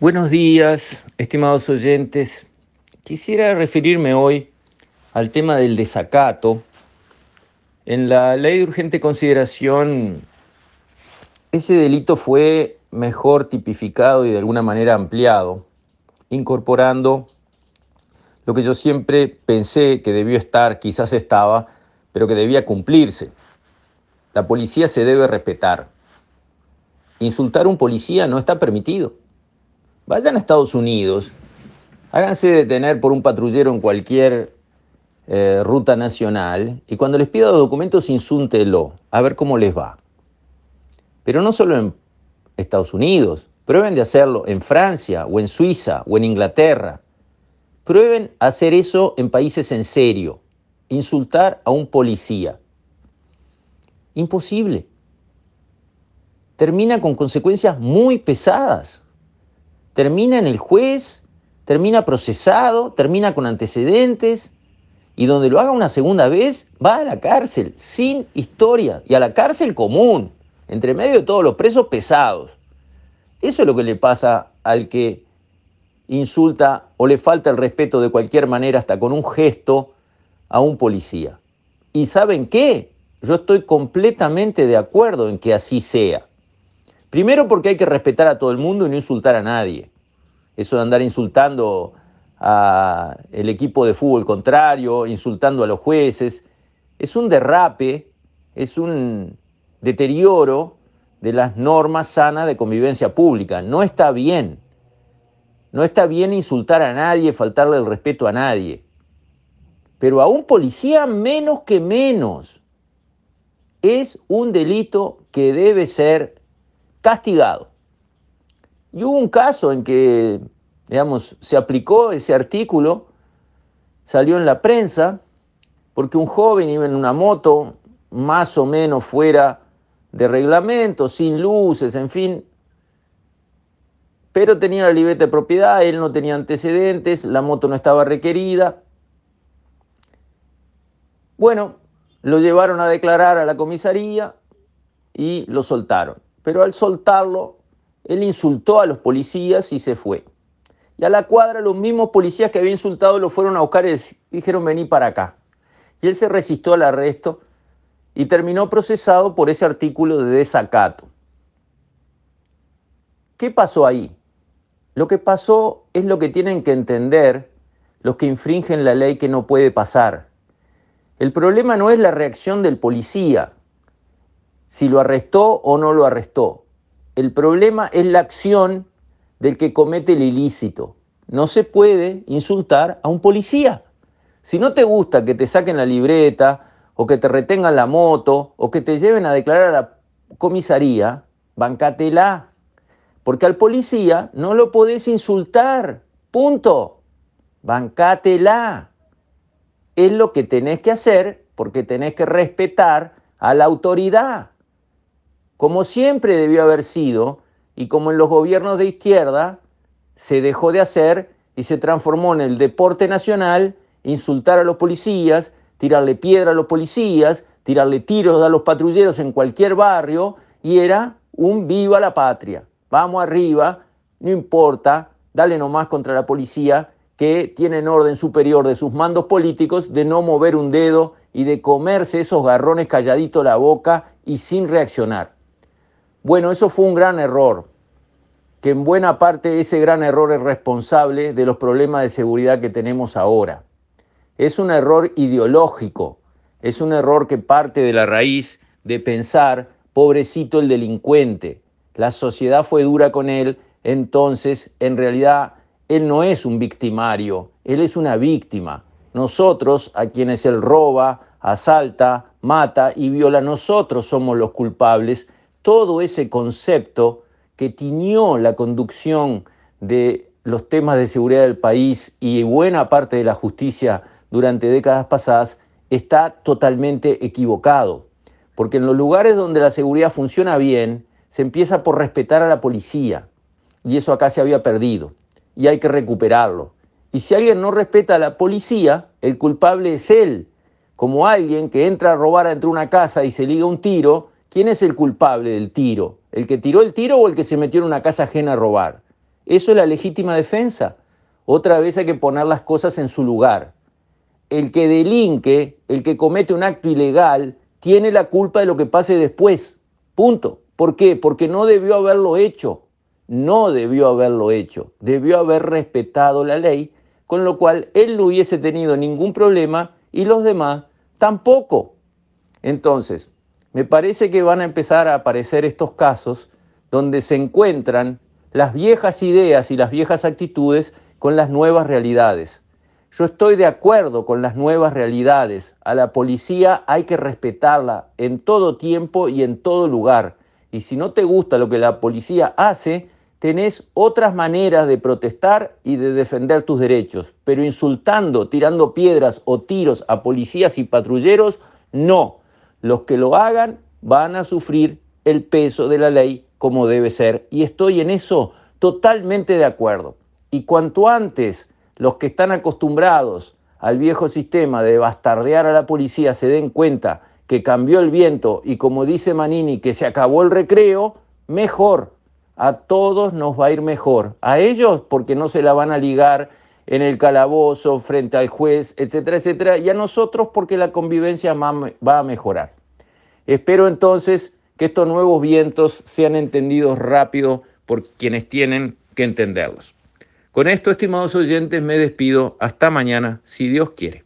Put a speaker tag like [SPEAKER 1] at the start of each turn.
[SPEAKER 1] Buenos días, estimados oyentes. Quisiera referirme hoy al tema del desacato. En la ley de urgente consideración, ese delito fue mejor tipificado y de alguna manera ampliado, incorporando lo que yo siempre pensé que debió estar, quizás estaba, pero que debía cumplirse. La policía se debe respetar. Insultar a un policía no está permitido. Vayan a Estados Unidos, háganse detener por un patrullero en cualquier eh, ruta nacional y cuando les pida documentos insúntelo, a ver cómo les va. Pero no solo en Estados Unidos, prueben de hacerlo en Francia o en Suiza o en Inglaterra. Prueben hacer eso en países en serio, insultar a un policía. Imposible. Termina con consecuencias muy pesadas termina en el juez, termina procesado, termina con antecedentes y donde lo haga una segunda vez va a la cárcel sin historia y a la cárcel común, entre medio de todos los presos pesados. Eso es lo que le pasa al que insulta o le falta el respeto de cualquier manera, hasta con un gesto, a un policía. ¿Y saben qué? Yo estoy completamente de acuerdo en que así sea. Primero porque hay que respetar a todo el mundo y no insultar a nadie. Eso de andar insultando al equipo de fútbol contrario, insultando a los jueces, es un derrape, es un deterioro de las normas sanas de convivencia pública. No está bien. No está bien insultar a nadie, faltarle el respeto a nadie. Pero a un policía menos que menos. Es un delito que debe ser castigado. Y hubo un caso en que, digamos, se aplicó ese artículo, salió en la prensa, porque un joven iba en una moto más o menos fuera de reglamento, sin luces, en fin, pero tenía la libreta de propiedad, él no tenía antecedentes, la moto no estaba requerida. Bueno, lo llevaron a declarar a la comisaría y lo soltaron pero al soltarlo, él insultó a los policías y se fue. Y a la cuadra los mismos policías que había insultado lo fueron a buscar y dijeron vení para acá. Y él se resistió al arresto y terminó procesado por ese artículo de desacato. ¿Qué pasó ahí? Lo que pasó es lo que tienen que entender los que infringen la ley que no puede pasar. El problema no es la reacción del policía, si lo arrestó o no lo arrestó. El problema es la acción del que comete el ilícito. No se puede insultar a un policía. Si no te gusta que te saquen la libreta o que te retengan la moto o que te lleven a declarar a la comisaría, bancátela. Porque al policía no lo podés insultar. Punto. Bancátela. Es lo que tenés que hacer porque tenés que respetar a la autoridad como siempre debió haber sido, y como en los gobiernos de izquierda se dejó de hacer y se transformó en el deporte nacional, insultar a los policías, tirarle piedra a los policías, tirarle tiros a los patrulleros en cualquier barrio, y era un viva la patria. Vamos arriba, no importa, dale nomás contra la policía que tienen orden superior de sus mandos políticos de no mover un dedo y de comerse esos garrones calladito la boca y sin reaccionar. Bueno, eso fue un gran error, que en buena parte ese gran error es responsable de los problemas de seguridad que tenemos ahora. Es un error ideológico, es un error que parte de la raíz de pensar, pobrecito el delincuente, la sociedad fue dura con él, entonces en realidad él no es un victimario, él es una víctima. Nosotros, a quienes él roba, asalta, mata y viola, nosotros somos los culpables todo ese concepto que tiñó la conducción de los temas de seguridad del país y buena parte de la justicia durante décadas pasadas está totalmente equivocado. Porque en los lugares donde la seguridad funciona bien, se empieza por respetar a la policía. Y eso acá se había perdido. Y hay que recuperarlo. Y si alguien no respeta a la policía, el culpable es él. Como alguien que entra a robar dentro de una casa y se liga un tiro ¿Quién es el culpable del tiro? ¿El que tiró el tiro o el que se metió en una casa ajena a robar? Eso es la legítima defensa. Otra vez hay que poner las cosas en su lugar. El que delinque, el que comete un acto ilegal, tiene la culpa de lo que pase después. Punto. ¿Por qué? Porque no debió haberlo hecho. No debió haberlo hecho. Debió haber respetado la ley, con lo cual él no hubiese tenido ningún problema y los demás tampoco. Entonces, me parece que van a empezar a aparecer estos casos donde se encuentran las viejas ideas y las viejas actitudes con las nuevas realidades. Yo estoy de acuerdo con las nuevas realidades. A la policía hay que respetarla en todo tiempo y en todo lugar. Y si no te gusta lo que la policía hace, tenés otras maneras de protestar y de defender tus derechos. Pero insultando, tirando piedras o tiros a policías y patrulleros, no. Los que lo hagan van a sufrir el peso de la ley como debe ser. Y estoy en eso totalmente de acuerdo. Y cuanto antes los que están acostumbrados al viejo sistema de bastardear a la policía se den cuenta que cambió el viento y como dice Manini que se acabó el recreo, mejor. A todos nos va a ir mejor. A ellos porque no se la van a ligar en el calabozo, frente al juez, etcétera, etcétera. Y a nosotros porque la convivencia va a mejorar. Espero entonces que estos nuevos vientos sean entendidos rápido por quienes tienen que entenderlos. Con esto, estimados oyentes, me despido. Hasta mañana, si Dios quiere.